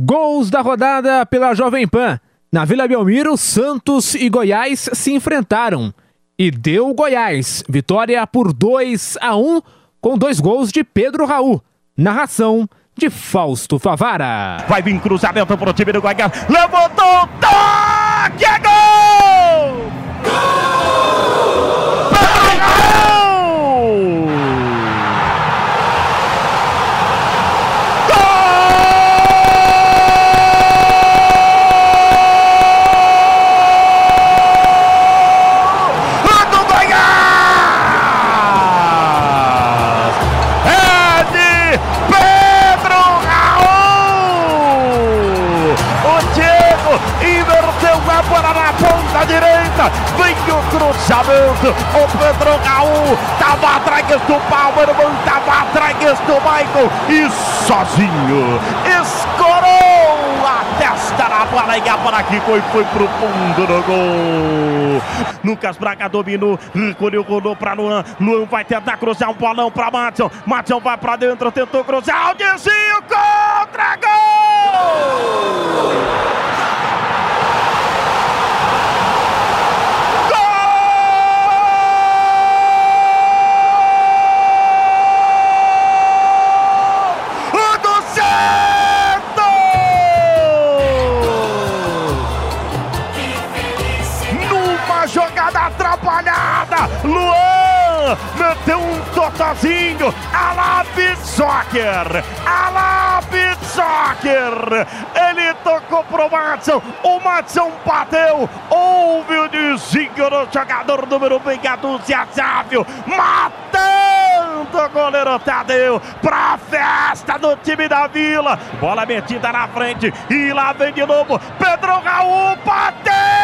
Gols da rodada pela Jovem Pan. Na Vila Belmiro, Santos e Goiás se enfrentaram. E deu Goiás. Vitória por 2 a 1 com dois gols de Pedro Raul. Narração de Fausto Favara. Vai vir cruzamento para o time do Goiás. Levantou, toque, é gol! Vem o cruzamento, o Pedro Raul estava atrás do Palmer, estava atrás do Michael. E sozinho escorou a testa na bola e a bola que foi, foi pro fundo do gol. Lucas Braga dominou, recolheu, rolou para Luan, Luan vai tentar cruzar um bolão para Matson, Matson vai para dentro, tentou cruzar, o contra gol! Meteu um totozinho, a la Soccer, a la Soccer, ele tocou pro Matson, o Matson bateu, houve o desvio do jogador número 20, Adúcia Sávio, matando o goleiro Tadeu pra festa do time da Vila, bola metida na frente, e lá vem de novo, Pedro Raul. Bateu,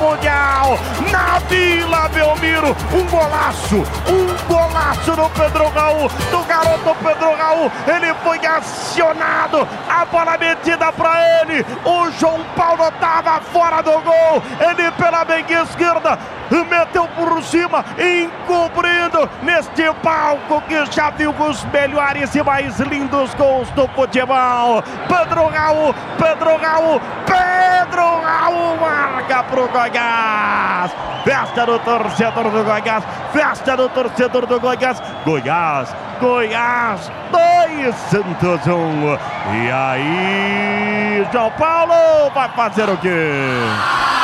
Mundial, na Vila Belmiro, um golaço, um golaço do Pedro Raul, do garoto Pedro Raul, ele foi acionado, a bola metida para ele, o João Paulo estava fora do gol, ele pela bem esquerda, meteu por cima, encobrindo neste palco que já viu os melhores e mais lindos gols do futebol. Pedro Raul, Pedro Raul, Pedro Raul marca pro Goiás. Festa do torcedor do Goiás, festa do torcedor do Goiás. Goiás, Goiás, dois Santos um. E aí, João Paulo vai fazer o quê?